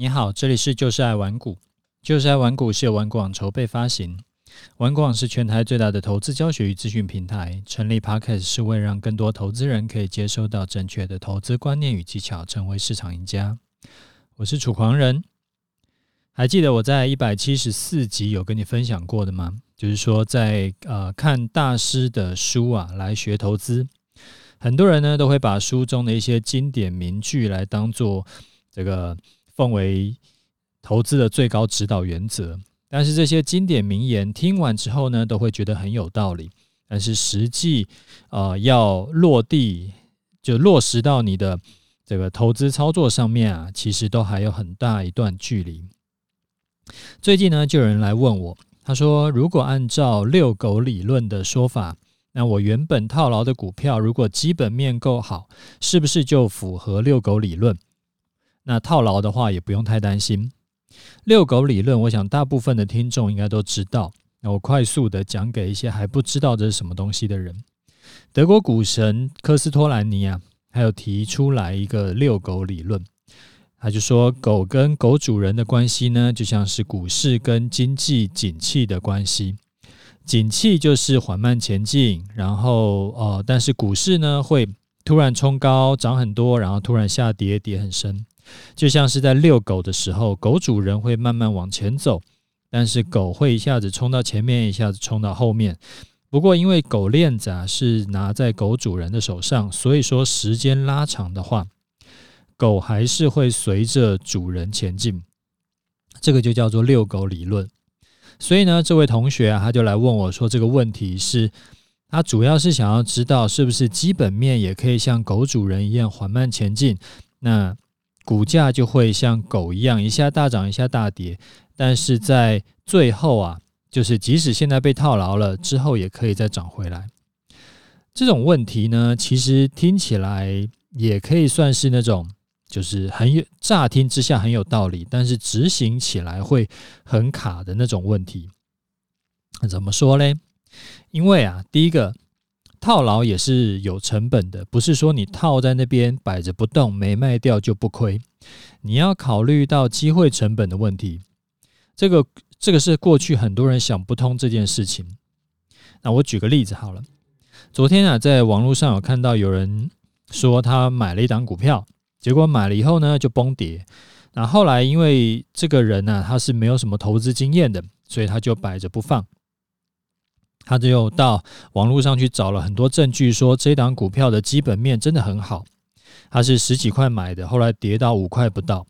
你好，这里是就是爱玩股。就是爱玩股是由玩股网筹备发行，玩股网是全台最大的投资教学与资讯平台。成立 Podcast 是为了让更多投资人可以接收到正确的投资观念与技巧，成为市场赢家。我是楚狂人，还记得我在一百七十四集有跟你分享过的吗？就是说在呃看大师的书啊来学投资，很多人呢都会把书中的一些经典名句来当做这个。奉为投资的最高指导原则，但是这些经典名言听完之后呢，都会觉得很有道理。但是实际呃要落地，就落实到你的这个投资操作上面啊，其实都还有很大一段距离。最近呢，就有人来问我，他说：“如果按照遛狗理论的说法，那我原本套牢的股票，如果基本面够好，是不是就符合遛狗理论？”那套牢的话也不用太担心。遛狗理论，我想大部分的听众应该都知道。那我快速的讲给一些还不知道这是什么东西的人。德国股神科斯托兰尼啊，还有提出来一个遛狗理论。他就说，狗跟狗主人的关系呢，就像是股市跟经济景气的关系。景气就是缓慢前进，然后呃，但是股市呢会突然冲高，涨很多，然后突然下跌，跌很深。就像是在遛狗的时候，狗主人会慢慢往前走，但是狗会一下子冲到前面，一下子冲到后面。不过因为狗链子啊是拿在狗主人的手上，所以说时间拉长的话，狗还是会随着主人前进。这个就叫做遛狗理论。所以呢，这位同学啊，他就来问我说，这个问题是，他主要是想要知道是不是基本面也可以像狗主人一样缓慢前进？那股价就会像狗一样，一下大涨，一下大跌，但是在最后啊，就是即使现在被套牢了，之后也可以再涨回来。这种问题呢，其实听起来也可以算是那种，就是很有乍听之下很有道理，但是执行起来会很卡的那种问题。怎么说嘞？因为啊，第一个。套牢也是有成本的，不是说你套在那边摆着不动，没卖掉就不亏。你要考虑到机会成本的问题，这个这个是过去很多人想不通这件事情。那我举个例子好了，昨天啊，在网络上有看到有人说他买了一档股票，结果买了以后呢就崩跌。那后来因为这个人呢，他是没有什么投资经验的，所以他就摆着不放。他就到网络上去找了很多证据，说这档股票的基本面真的很好。他是十几块买的，后来跌到五块不到。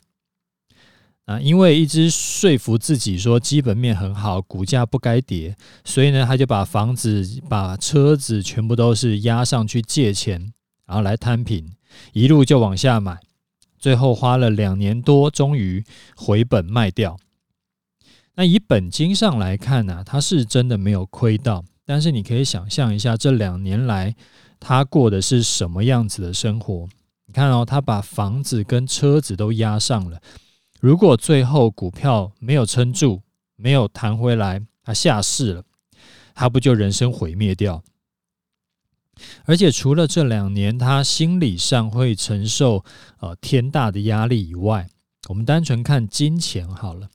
啊，因为一直说服自己说基本面很好，股价不该跌，所以呢，他就把房子、把车子全部都是押上去借钱，然后来摊平，一路就往下买，最后花了两年多，终于回本卖掉。那以本金上来看呢，他是真的没有亏到。但是你可以想象一下，这两年来他过的是什么样子的生活？你看哦，他把房子跟车子都押上了。如果最后股票没有撑住，没有弹回来，他下市了，他不就人生毁灭掉？而且除了这两年他心理上会承受呃天大的压力以外，我们单纯看金钱好了。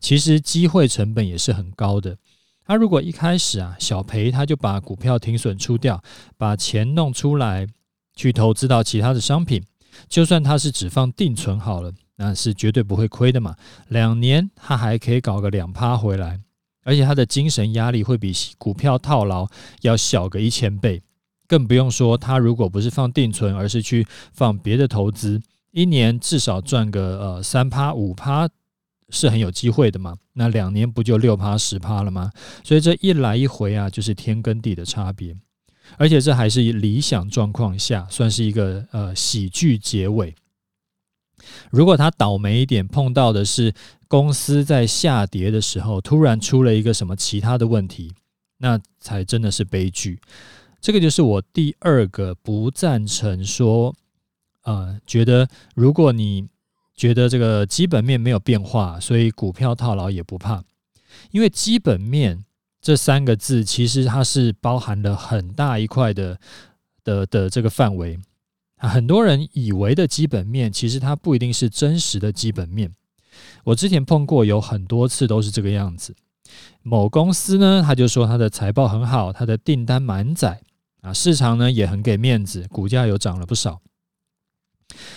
其实机会成本也是很高的。他如果一开始啊小赔，他就把股票停损出掉，把钱弄出来去投资到其他的商品，就算他是只放定存好了，那是绝对不会亏的嘛。两年他还可以搞个两趴回来，而且他的精神压力会比股票套牢要小个一千倍。更不用说他如果不是放定存，而是去放别的投资，一年至少赚个呃三趴五趴。是很有机会的嘛？那两年不就六趴十趴了吗？所以这一来一回啊，就是天跟地的差别。而且这还是理想状况下，算是一个呃喜剧结尾。如果他倒霉一点，碰到的是公司在下跌的时候，突然出了一个什么其他的问题，那才真的是悲剧。这个就是我第二个不赞成说，呃，觉得如果你。觉得这个基本面没有变化，所以股票套牢也不怕，因为基本面这三个字其实它是包含了很大一块的的的这个范围。很多人以为的基本面，其实它不一定是真实的基本面。我之前碰过有很多次都是这个样子。某公司呢，他就说他的财报很好，他的订单满载啊，市场呢也很给面子，股价又涨了不少。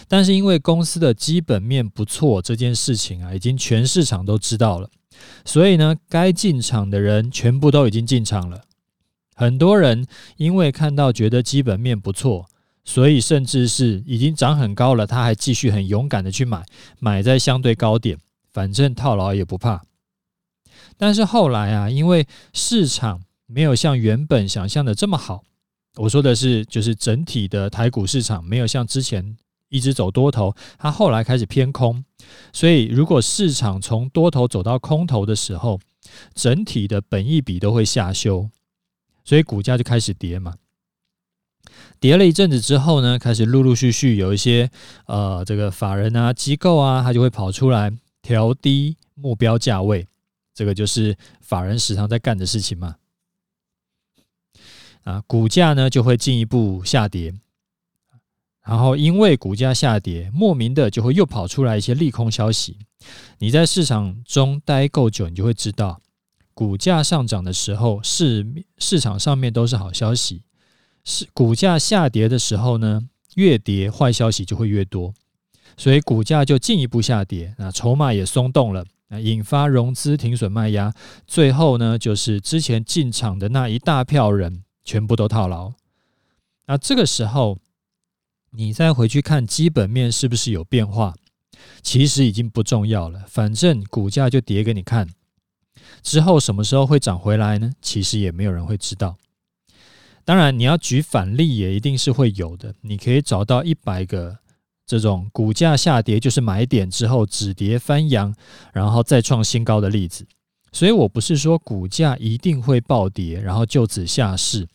但是因为公司的基本面不错，这件事情啊，已经全市场都知道了，所以呢，该进场的人全部都已经进场了。很多人因为看到觉得基本面不错，所以甚至是已经涨很高了，他还继续很勇敢的去买，买在相对高点，反正套牢也不怕。但是后来啊，因为市场没有像原本想象的这么好，我说的是就是整体的台股市场没有像之前。一直走多头，它后来开始偏空，所以如果市场从多头走到空头的时候，整体的本益比都会下修，所以股价就开始跌嘛。跌了一阵子之后呢，开始陆陆续续有一些呃这个法人啊机构啊，它就会跑出来调低目标价位，这个就是法人时常在干的事情嘛。啊，股价呢就会进一步下跌。然后，因为股价下跌，莫名的就会又跑出来一些利空消息。你在市场中待够久，你就会知道，股价上涨的时候，市市场上面都是好消息；是股价下跌的时候呢，越跌坏消息就会越多，所以股价就进一步下跌。那筹码也松动了，那引发融资停损卖压，最后呢，就是之前进场的那一大票人全部都套牢。那这个时候。你再回去看基本面是不是有变化，其实已经不重要了。反正股价就跌给你看，之后什么时候会涨回来呢？其实也没有人会知道。当然，你要举反例也一定是会有的。你可以找到一百个这种股价下跌就是买点之后止跌翻扬，然后再创新高的例子。所以我不是说股价一定会暴跌，然后就此下市。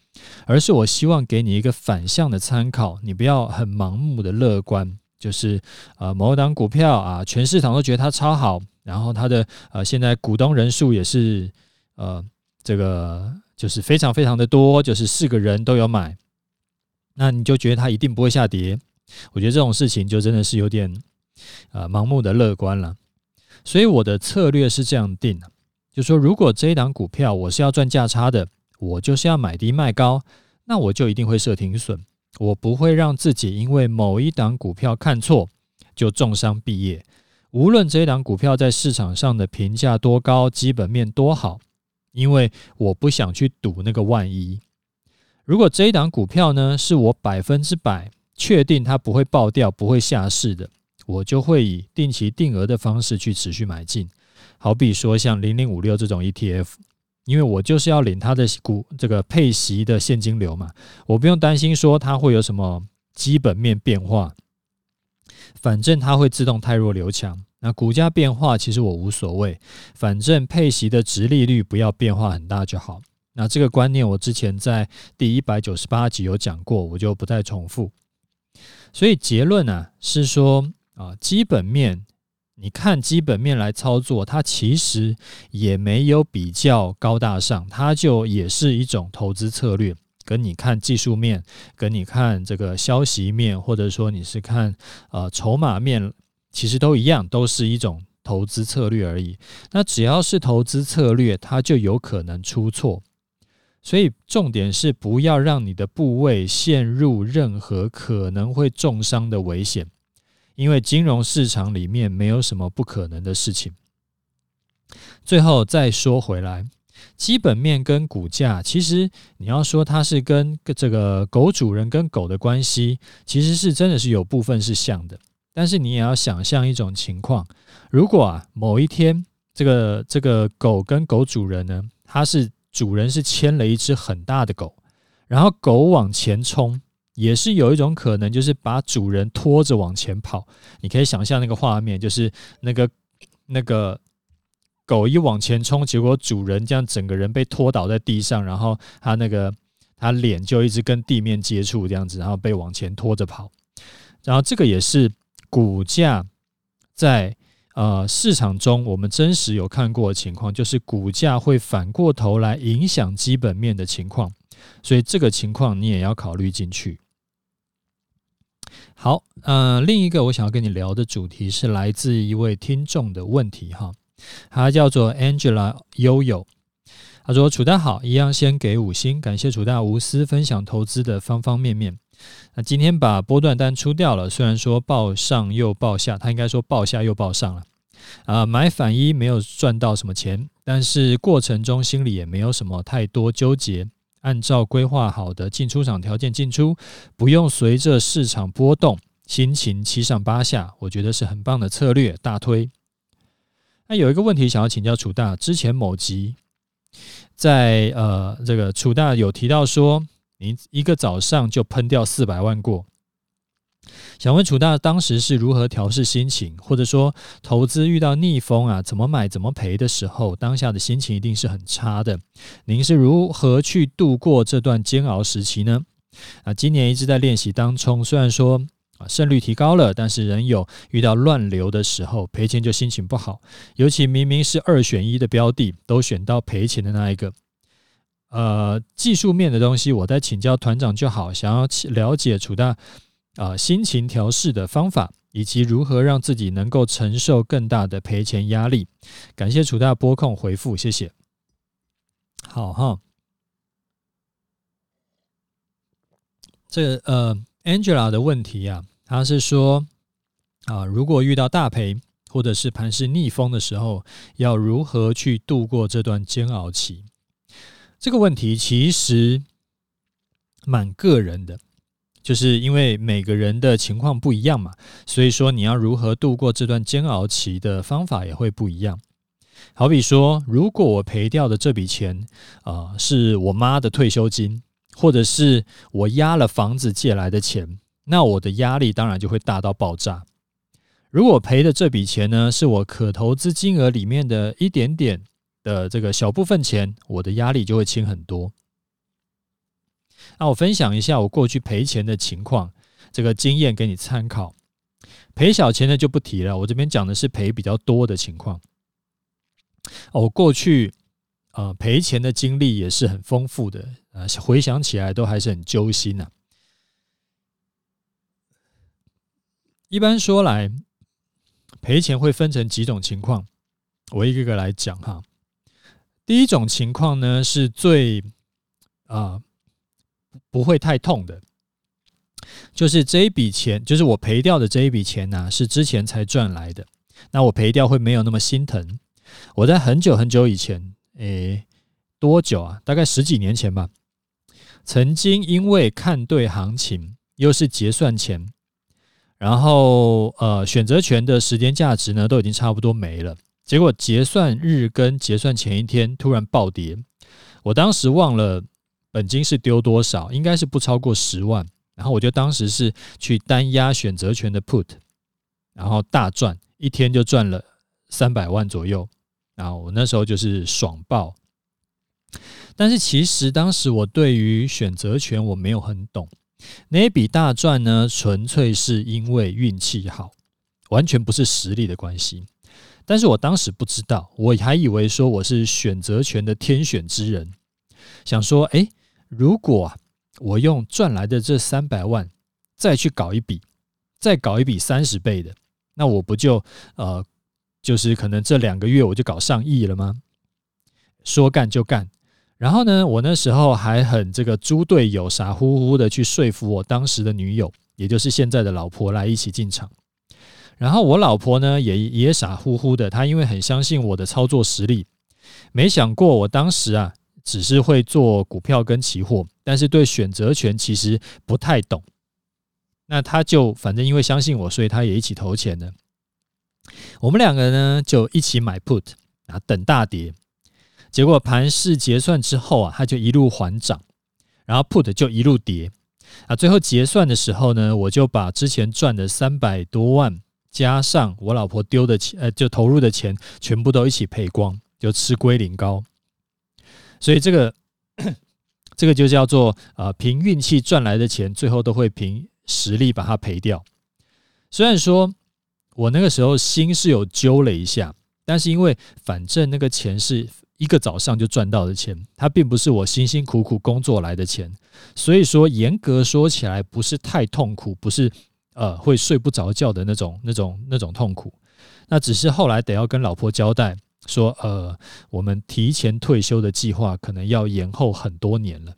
而是我希望给你一个反向的参考，你不要很盲目的乐观，就是呃某档股票啊，全市场都觉得它超好，然后它的呃现在股东人数也是呃这个就是非常非常的多，就是四个人都有买，那你就觉得它一定不会下跌。我觉得这种事情就真的是有点呃盲目的乐观了。所以我的策略是这样定的，就说如果这一档股票我是要赚价差的。我就是要买低卖高，那我就一定会设停损，我不会让自己因为某一档股票看错就重伤毕业。无论这一档股票在市场上的评价多高，基本面多好，因为我不想去赌那个万一。如果这一档股票呢，是我百分之百确定它不会爆掉、不会下市的，我就会以定期定额的方式去持续买进。好比说像零零五六这种 ETF。因为我就是要领他的股这个配息的现金流嘛，我不用担心说它会有什么基本面变化，反正它会自动汰弱留强。那股价变化其实我无所谓，反正配息的殖利率不要变化很大就好。那这个观念我之前在第一百九十八集有讲过，我就不再重复。所以结论呢是说啊，基本面。你看基本面来操作，它其实也没有比较高大上，它就也是一种投资策略。跟你看技术面，跟你看这个消息面，或者说你是看呃筹码面，其实都一样，都是一种投资策略而已。那只要是投资策略，它就有可能出错。所以重点是不要让你的部位陷入任何可能会重伤的危险。因为金融市场里面没有什么不可能的事情。最后再说回来，基本面跟股价，其实你要说它是跟这个狗主人跟狗的关系，其实是真的是有部分是像的。但是你也要想象一种情况，如果啊某一天这个这个狗跟狗主人呢，它是主人是牵了一只很大的狗，然后狗往前冲。也是有一种可能，就是把主人拖着往前跑。你可以想象那个画面，就是那个那个狗一往前冲，结果主人这样整个人被拖倒在地上，然后他那个他脸就一直跟地面接触这样子，然后被往前拖着跑。然后这个也是股价在呃市场中我们真实有看过的情况，就是股价会反过头来影响基本面的情况。所以这个情况你也要考虑进去。好，呃，另一个我想要跟你聊的主题是来自一位听众的问题哈，他叫做 Angela 悠悠，他说：“楚大好，一样先给五星，感谢楚大无私分享投资的方方面面。那今天把波段单出掉了，虽然说报上又报下，他应该说报下又报上了。啊，买反一没有赚到什么钱，但是过程中心里也没有什么太多纠结。”按照规划好的进出场条件进出，不用随着市场波动，心情七上八下，我觉得是很棒的策略，大推。那有一个问题想要请教楚大，之前某集在呃这个楚大有提到说，你一个早上就喷掉四百万过。想问楚大当时是如何调试心情，或者说投资遇到逆风啊，怎么买怎么赔的时候，当下的心情一定是很差的。您是如何去度过这段煎熬时期呢？啊，今年一直在练习当冲，虽然说啊胜率提高了，但是仍有遇到乱流的时候，赔钱就心情不好。尤其明明是二选一的标的，都选到赔钱的那一个。呃，技术面的东西，我再请教团长就好。想要了解楚大。啊、呃，心情调试的方法，以及如何让自己能够承受更大的赔钱压力。感谢楚大拨空回复，谢谢。好哈，这呃，Angela 的问题啊，他是说啊，如果遇到大赔或者是盘势逆风的时候，要如何去度过这段煎熬期？这个问题其实蛮个人的。就是因为每个人的情况不一样嘛，所以说你要如何度过这段煎熬期的方法也会不一样。好比说，如果我赔掉的这笔钱啊，是我妈的退休金，或者是我押了房子借来的钱，那我的压力当然就会大到爆炸。如果赔的这笔钱呢，是我可投资金额里面的一点点的这个小部分钱，我的压力就会轻很多。那我分享一下我过去赔钱的情况，这个经验给你参考。赔小钱的就不提了，我这边讲的是赔比较多的情况。我过去啊赔钱的经历也是很丰富的啊，回想起来都还是很揪心呐。一般说来，赔钱会分成几种情况，我一个个来讲哈。第一种情况呢，是最啊。不会太痛的，就是这一笔钱，就是我赔掉的这一笔钱呐，是之前才赚来的。那我赔掉会没有那么心疼。我在很久很久以前，诶，多久啊？大概十几年前吧。曾经因为看对行情，又是结算前，然后呃，选择权的时间价值呢，都已经差不多没了。结果结算日跟结算前一天突然暴跌，我当时忘了。本金是丢多少？应该是不超过十万。然后我就当时是去单押选择权的 put，然后大赚，一天就赚了三百万左右。然后我那时候就是爽爆。但是其实当时我对于选择权我没有很懂，那一笔大赚呢，纯粹是因为运气好，完全不是实力的关系。但是我当时不知道，我还以为说我是选择权的天选之人，想说，诶。如果我用赚来的这三百万再去搞一笔，再搞一笔三十倍的，那我不就呃，就是可能这两个月我就搞上亿了吗？说干就干。然后呢，我那时候还很这个猪队友，傻乎乎的去说服我当时的女友，也就是现在的老婆来一起进场。然后我老婆呢也也傻乎乎的，她因为很相信我的操作实力，没想过我当时啊。只是会做股票跟期货，但是对选择权其实不太懂。那他就反正因为相信我，所以他也一起投钱了。我们两个呢就一起买 put 啊，等大跌。结果盘势结算之后啊，他就一路缓涨，然后 put 就一路跌啊。最后结算的时候呢，我就把之前赚的三百多万加上我老婆丢的钱，呃，就投入的钱，全部都一起赔光，就吃龟苓膏。所以这个 这个就叫做啊，凭运气赚来的钱，最后都会凭实力把它赔掉。虽然说我那个时候心是有揪了一下，但是因为反正那个钱是一个早上就赚到的钱，它并不是我辛辛苦苦工作来的钱，所以说严格说起来不是太痛苦，不是呃会睡不着觉的那种、那种、那种痛苦。那只是后来得要跟老婆交代说，呃，我们提前退休的计划可能要延后很多年了。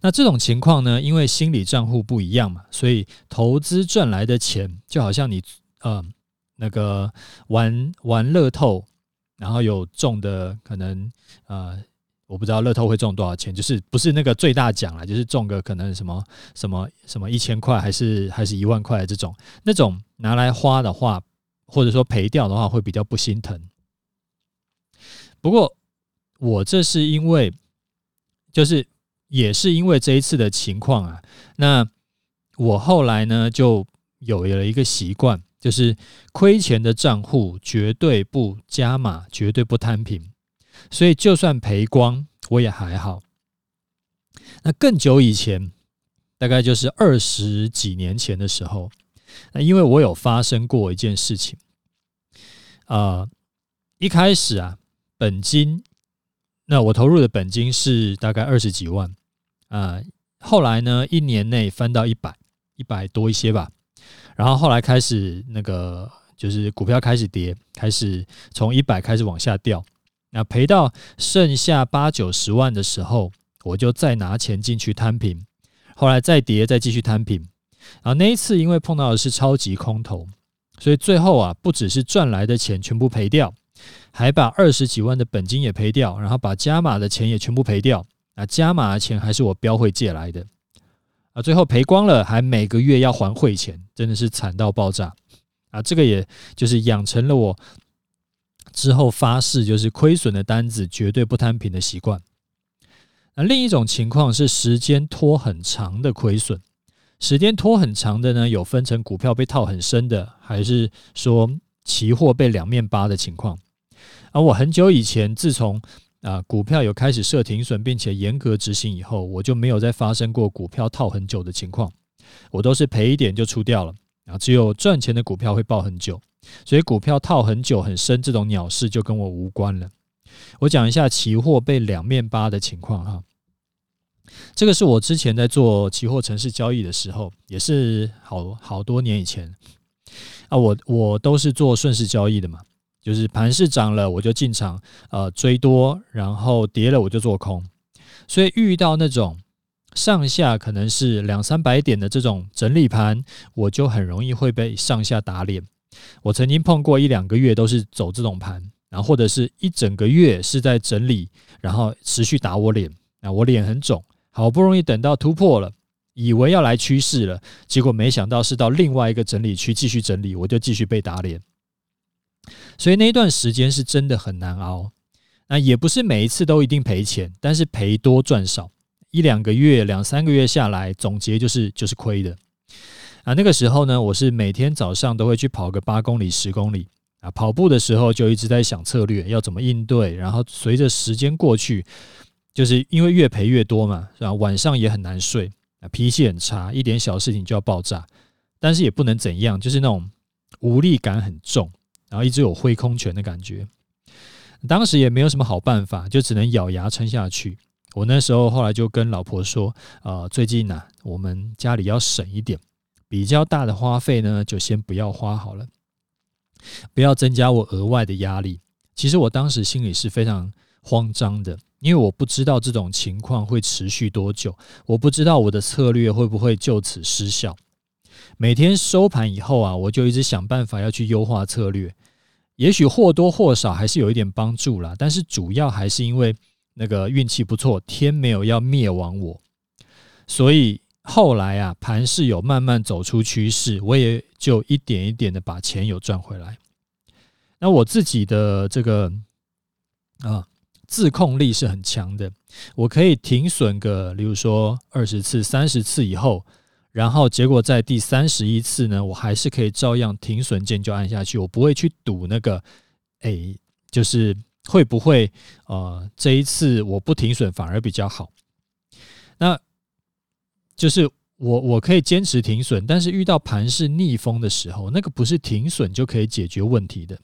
那这种情况呢，因为心理账户不一样嘛，所以投资赚来的钱就好像你呃那个玩玩乐透，然后有中的可能呃我不知道乐透会中多少钱，就是不是那个最大奖啦，就是中个可能什么什么什么一千块还是还是一万块这种，那种拿来花的话，或者说赔掉的话，会比较不心疼。不过我这是因为就是。也是因为这一次的情况啊，那我后来呢就有了一个习惯，就是亏钱的账户绝对不加码，绝对不摊平，所以就算赔光我也还好。那更久以前，大概就是二十几年前的时候，那因为我有发生过一件事情，啊，一开始啊，本金，那我投入的本金是大概二十几万。啊、后来呢，一年内翻到一百，一百多一些吧。然后后来开始那个，就是股票开始跌，开始从一百开始往下掉。那赔到剩下八九十万的时候，我就再拿钱进去摊平。后来再跌，再继续摊平。然后那一次因为碰到的是超级空头，所以最后啊，不只是赚来的钱全部赔掉，还把二十几万的本金也赔掉，然后把加码的钱也全部赔掉。啊，加码的钱还是我标会借来的，啊，最后赔光了，还每个月要还汇钱，真的是惨到爆炸啊！这个也就是养成了我之后发誓就是亏损的单子绝对不摊平的习惯。那另一种情况是时间拖很长的亏损，时间拖很长的呢，有分成股票被套很深的，还是说期货被两面扒的情况。而我很久以前，自从啊，股票有开始设停损，并且严格执行以后，我就没有再发生过股票套很久的情况。我都是赔一点就出掉了。啊，只有赚钱的股票会抱很久，所以股票套很久很深这种鸟事就跟我无关了。我讲一下期货被两面扒的情况哈。这个是我之前在做期货城市交易的时候，也是好好多年以前啊，我我都是做顺势交易的嘛。就是盘势涨了，我就进场，呃，追多，然后跌了我就做空。所以遇到那种上下可能是两三百点的这种整理盘，我就很容易会被上下打脸。我曾经碰过一两个月都是走这种盘，然后或者是一整个月是在整理，然后持续打我脸，那我脸很肿。好不容易等到突破了，以为要来趋势了，结果没想到是到另外一个整理区继续整理，我就继续被打脸。所以那一段时间是真的很难熬，那也不是每一次都一定赔钱，但是赔多赚少，一两个月、两三个月下来，总结就是就是亏的。啊，那个时候呢，我是每天早上都会去跑个八公里、十公里啊，跑步的时候就一直在想策略要怎么应对，然后随着时间过去，就是因为越赔越多嘛，然后晚上也很难睡，脾气很差，一点小事情就要爆炸，但是也不能怎样，就是那种无力感很重。然后一直有挥空拳的感觉，当时也没有什么好办法，就只能咬牙撑下去。我那时候后来就跟老婆说：“呃，最近呢，我们家里要省一点，比较大的花费呢，就先不要花好了，不要增加我额外的压力。”其实我当时心里是非常慌张的，因为我不知道这种情况会持续多久，我不知道我的策略会不会就此失效。每天收盘以后啊，我就一直想办法要去优化策略。也许或多或少还是有一点帮助啦，但是主要还是因为那个运气不错，天没有要灭亡我，所以后来啊，盘势有慢慢走出趋势，我也就一点一点的把钱有赚回来。那我自己的这个啊自控力是很强的，我可以停损个，例如说二十次、三十次以后。然后结果在第三十一次呢，我还是可以照样停损键就按下去，我不会去赌那个，哎，就是会不会呃这一次我不停损反而比较好。那就是我我可以坚持停损，但是遇到盘势逆风的时候，那个不是停损就可以解决问题的。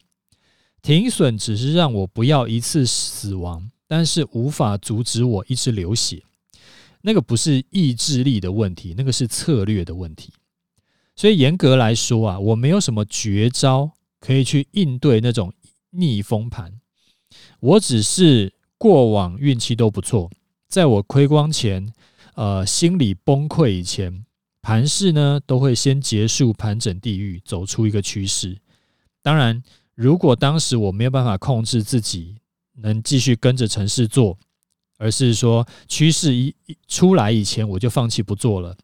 停损只是让我不要一次死亡，但是无法阻止我一直流血。那个不是意志力的问题，那个是策略的问题。所以严格来说啊，我没有什么绝招可以去应对那种逆风盘。我只是过往运气都不错，在我亏光前，呃，心理崩溃以前，盘势呢都会先结束盘整地狱，走出一个趋势。当然，如果当时我没有办法控制自己，能继续跟着城市做，而是说趋势一出来以前我就放弃不做了，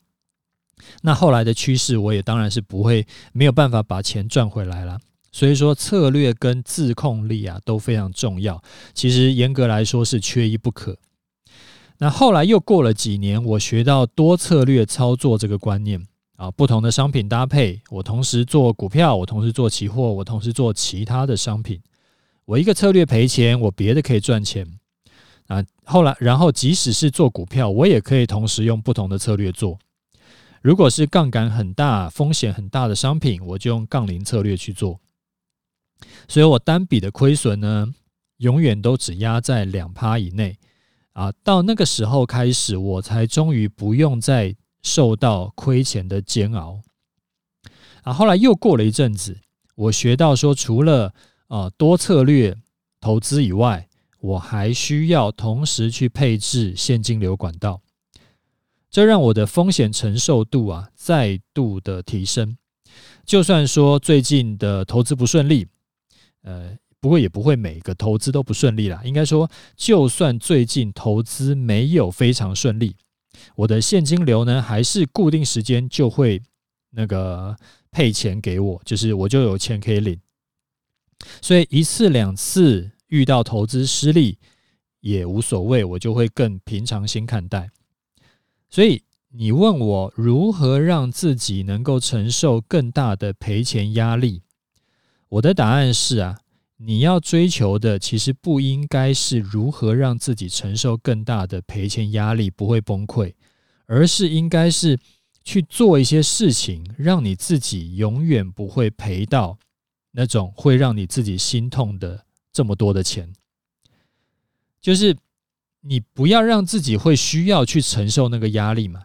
那后来的趋势我也当然是不会没有办法把钱赚回来了。所以说，策略跟自控力啊都非常重要。其实严格来说是缺一不可。那后来又过了几年，我学到多策略操作这个观念啊，不同的商品搭配，我同时做股票，我同时做期货，我同时做其他的商品。我一个策略赔钱，我别的可以赚钱啊。后来，然后即使是做股票，我也可以同时用不同的策略做。如果是杠杆很大、风险很大的商品，我就用杠铃策略去做。所以我单笔的亏损呢，永远都只压在两趴以内啊。到那个时候开始，我才终于不用再受到亏钱的煎熬啊。后来又过了一阵子，我学到说，除了啊多策略投资以外，我还需要同时去配置现金流管道，这让我的风险承受度啊再度的提升。就算说最近的投资不顺利。呃，不过也不会每个投资都不顺利啦。应该说，就算最近投资没有非常顺利，我的现金流呢，还是固定时间就会那个配钱给我，就是我就有钱可以领。所以一次两次遇到投资失利也无所谓，我就会更平常心看待。所以你问我如何让自己能够承受更大的赔钱压力？我的答案是啊，你要追求的其实不应该是如何让自己承受更大的赔钱压力，不会崩溃，而是应该是去做一些事情，让你自己永远不会赔到那种会让你自己心痛的这么多的钱。就是你不要让自己会需要去承受那个压力嘛，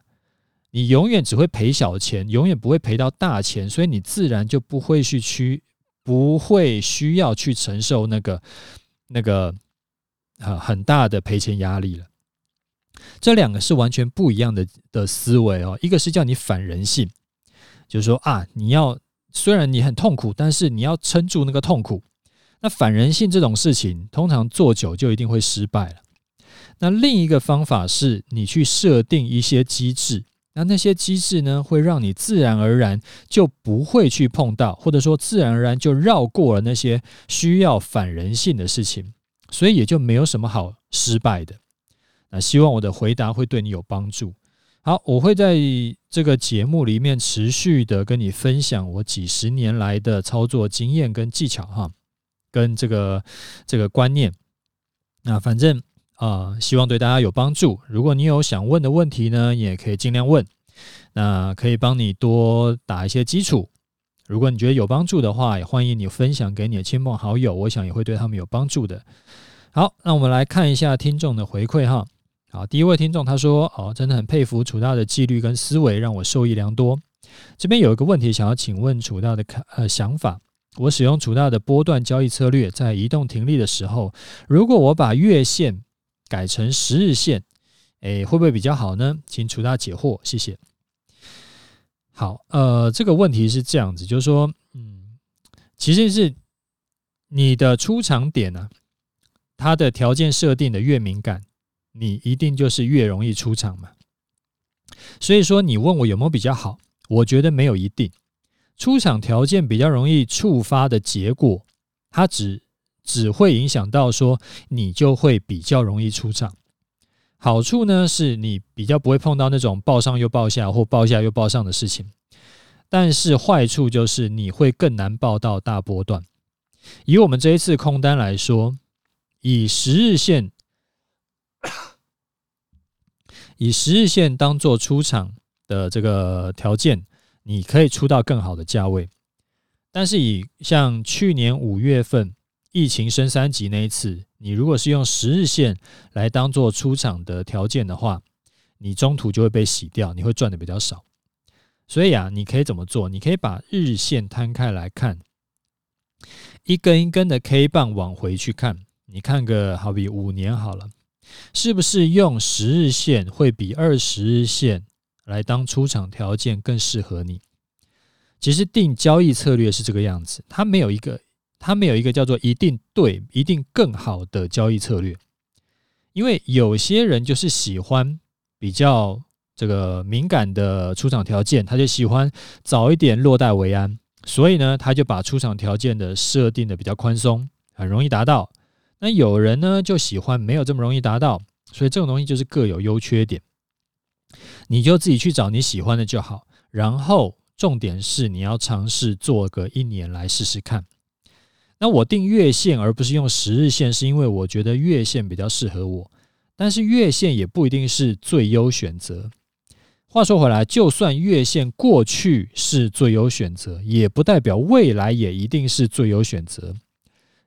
你永远只会赔小钱，永远不会赔到大钱，所以你自然就不会去去。不会需要去承受那个那个啊很大的赔钱压力了。这两个是完全不一样的的思维哦。一个是叫你反人性，就是说啊，你要虽然你很痛苦，但是你要撑住那个痛苦。那反人性这种事情，通常做久就一定会失败了。那另一个方法是你去设定一些机制。那那些机制呢，会让你自然而然就不会去碰到，或者说自然而然就绕过了那些需要反人性的事情，所以也就没有什么好失败的。那希望我的回答会对你有帮助。好，我会在这个节目里面持续的跟你分享我几十年来的操作经验跟技巧哈，跟这个这个观念。那反正。啊，希望对大家有帮助。如果你有想问的问题呢，也可以尽量问。那可以帮你多打一些基础。如果你觉得有帮助的话，也欢迎你分享给你的亲朋好友，我想也会对他们有帮助的。好，那我们来看一下听众的回馈哈。好，第一位听众他说：“哦，真的很佩服楚大的纪律跟思维，让我受益良多。”这边有一个问题想要请问楚大的看呃想法。我使用楚大的波段交易策略，在移动停利的时候，如果我把月线改成十日线，诶，会不会比较好呢？请楚大解惑，谢谢。好，呃，这个问题是这样子，就是说，嗯，其实是你的出场点呢、它的条件设定的越敏感，你一定就是越容易出场嘛。所以说，你问我有没有比较好，我觉得没有一定。出场条件比较容易触发的结果，它只。只会影响到说你就会比较容易出场。好处呢，是你比较不会碰到那种报上又报下或报下又报上的事情，但是坏处就是你会更难报到大波段。以我们这一次空单来说，以十日线，以十日线当做出场的这个条件，你可以出到更好的价位。但是以像去年五月份。疫情升三级那一次，你如果是用十日线来当做出场的条件的话，你中途就会被洗掉，你会赚的比较少。所以啊，你可以怎么做？你可以把日线摊开来看，一根一根的 K 棒往回去看，你看个好比五年好了，是不是用十日线会比二十日线来当出场条件更适合你？其实定交易策略是这个样子，它没有一个，它没有一个叫做一定对、一定更好的交易策略，因为有些人就是喜欢比较这个敏感的出场条件，他就喜欢早一点落袋为安，所以呢，他就把出场条件的设定的比较宽松，很容易达到。那有人呢就喜欢没有这么容易达到，所以这种东西就是各有优缺点，你就自己去找你喜欢的就好，然后。重点是你要尝试做个一年来试试看。那我定月线而不是用十日线，是因为我觉得月线比较适合我。但是月线也不一定是最优选择。话说回来，就算月线过去是最优选择，也不代表未来也一定是最优选择。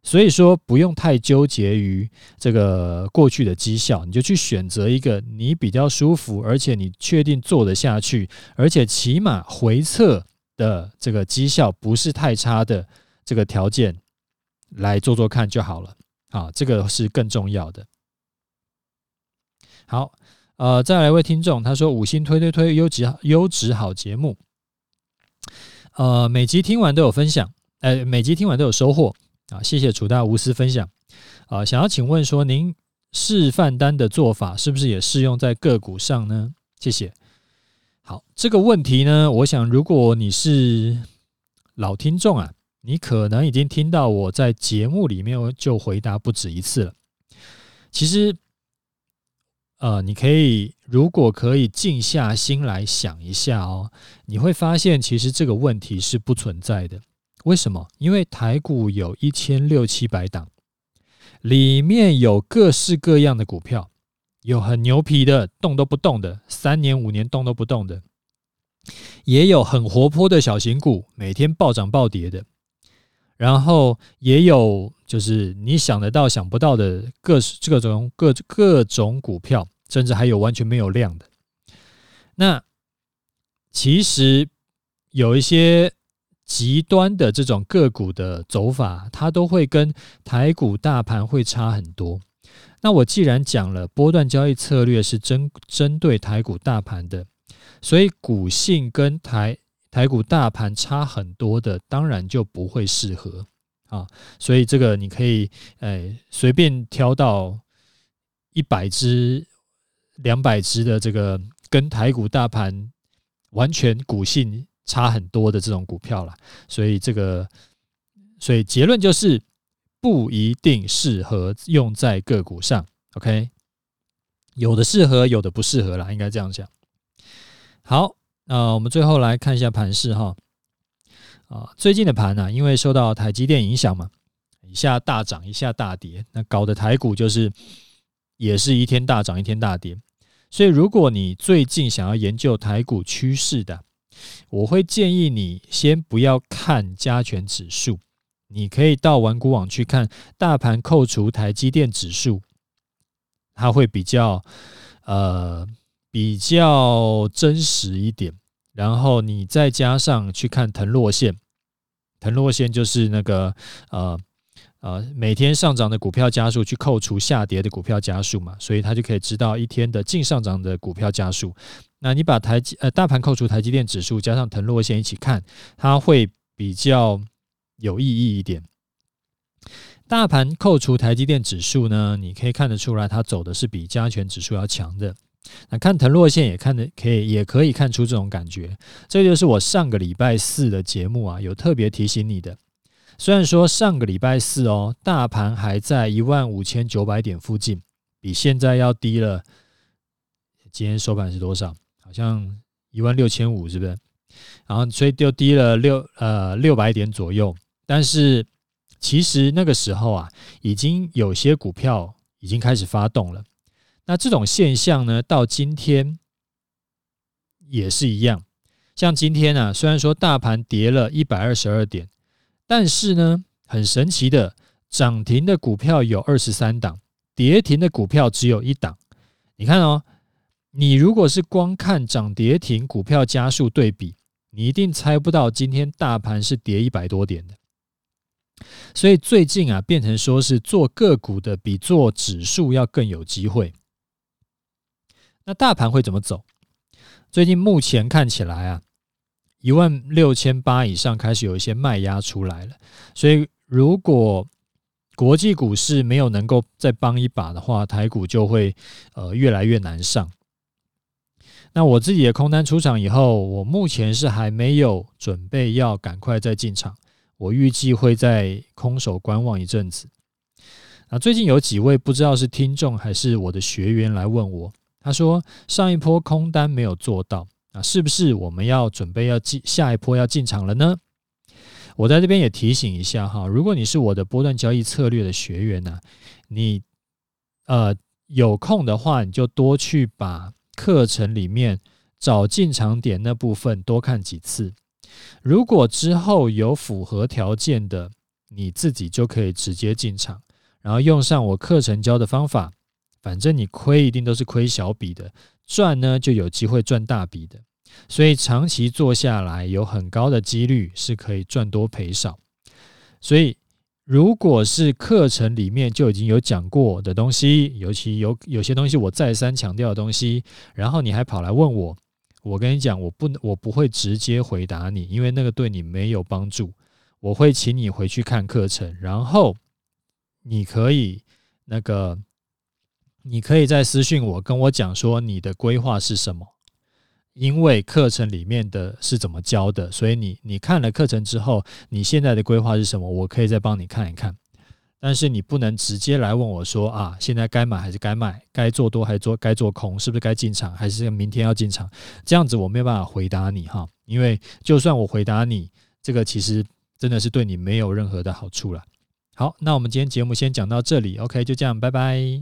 所以说，不用太纠结于这个过去的绩效，你就去选择一个你比较舒服，而且你确定做得下去，而且起码回测的这个绩效不是太差的这个条件来做做看就好了。啊，这个是更重要的。好，呃，再来一位听众，他说五星推推推，优质优质好节目。呃，每集听完都有分享，呃，每集听完都有收获。啊，谢谢楚大无私分享。啊，想要请问说，您示范单的做法是不是也适用在个股上呢？谢谢。好，这个问题呢，我想如果你是老听众啊，你可能已经听到我在节目里面就回答不止一次了。其实，呃，你可以如果可以静下心来想一下哦，你会发现其实这个问题是不存在的。为什么？因为台股有一千六七百档，里面有各式各样的股票，有很牛皮的动都不动的，三年五年动都不动的，也有很活泼的小型股，每天暴涨暴跌的，然后也有就是你想得到想不到的各各种各各种股票，甚至还有完全没有量的。那其实有一些。极端的这种个股的走法，它都会跟台股大盘会差很多。那我既然讲了波段交易策略是针针对台股大盘的，所以股性跟台台股大盘差很多的，当然就不会适合啊。所以这个你可以诶随便挑到一百只、两百只的这个跟台股大盘完全股性。差很多的这种股票啦，所以这个，所以结论就是不一定适合用在个股上。OK，有的适合，有的不适合啦，应该这样讲。好，呃我们最后来看一下盘势哈。啊，最近的盘呢，因为受到台积电影响嘛，一下大涨，一下大跌，那搞得台股就是也是一天大涨，一天大跌。所以，如果你最近想要研究台股趋势的，我会建议你先不要看加权指数，你可以到玩股网去看大盘扣除台积电指数，它会比较呃比较真实一点。然后你再加上去看腾落线，腾落线就是那个呃呃每天上涨的股票加数去扣除下跌的股票加数嘛，所以它就可以知道一天的净上涨的股票加数。那你把台积呃大盘扣除台积电指数加上腾落线一起看，它会比较有意义一点。大盘扣除台积电指数呢，你可以看得出来，它走的是比加权指数要强的。那看腾落线也看得可以，也可以看出这种感觉。这就是我上个礼拜四的节目啊，有特别提醒你的。虽然说上个礼拜四哦，大盘还在一万五千九百点附近，比现在要低了。今天收盘是多少？好像一万六千五，是不是？然后所以就低了六呃六百点左右。但是其实那个时候啊，已经有些股票已经开始发动了。那这种现象呢，到今天也是一样。像今天呢，虽然说大盘跌了一百二十二点，但是呢，很神奇的，涨停的股票有二十三档，跌停的股票只有一档。你看哦。你如果是光看涨跌停股票家数对比，你一定猜不到今天大盘是跌一百多点的。所以最近啊，变成说是做个股的比做指数要更有机会。那大盘会怎么走？最近目前看起来啊，一万六千八以上开始有一些卖压出来了。所以如果国际股市没有能够再帮一把的话，台股就会呃越来越难上。那我自己的空单出场以后，我目前是还没有准备要赶快再进场。我预计会在空手观望一阵子。那最近有几位不知道是听众还是我的学员来问我，他说上一波空单没有做到，啊，是不是我们要准备要进下一波要进场了呢？我在这边也提醒一下哈，如果你是我的波段交易策略的学员呢，你呃有空的话，你就多去把课程里面找进场点那部分多看几次。如果之后有符合条件的，你自己就可以直接进场，然后用上我课程教的方法。反正你亏一定都是亏小笔的，赚呢就有机会赚大笔的。所以长期做下来，有很高的几率是可以赚多赔少。所以如果是课程里面就已经有讲过的东西，尤其有有些东西我再三强调的东西，然后你还跑来问我。我跟你讲，我不，我不会直接回答你，因为那个对你没有帮助。我会请你回去看课程，然后你可以那个，你可以再私信我，跟我讲说你的规划是什么。因为课程里面的是怎么教的，所以你你看了课程之后，你现在的规划是什么？我可以再帮你看一看。但是你不能直接来问我说啊，现在该买还是该卖？该做多还是做该做空？是不是该进场还是明天要进场？这样子我没有办法回答你哈，因为就算我回答你，这个其实真的是对你没有任何的好处了。好，那我们今天节目先讲到这里，OK，就这样，拜拜。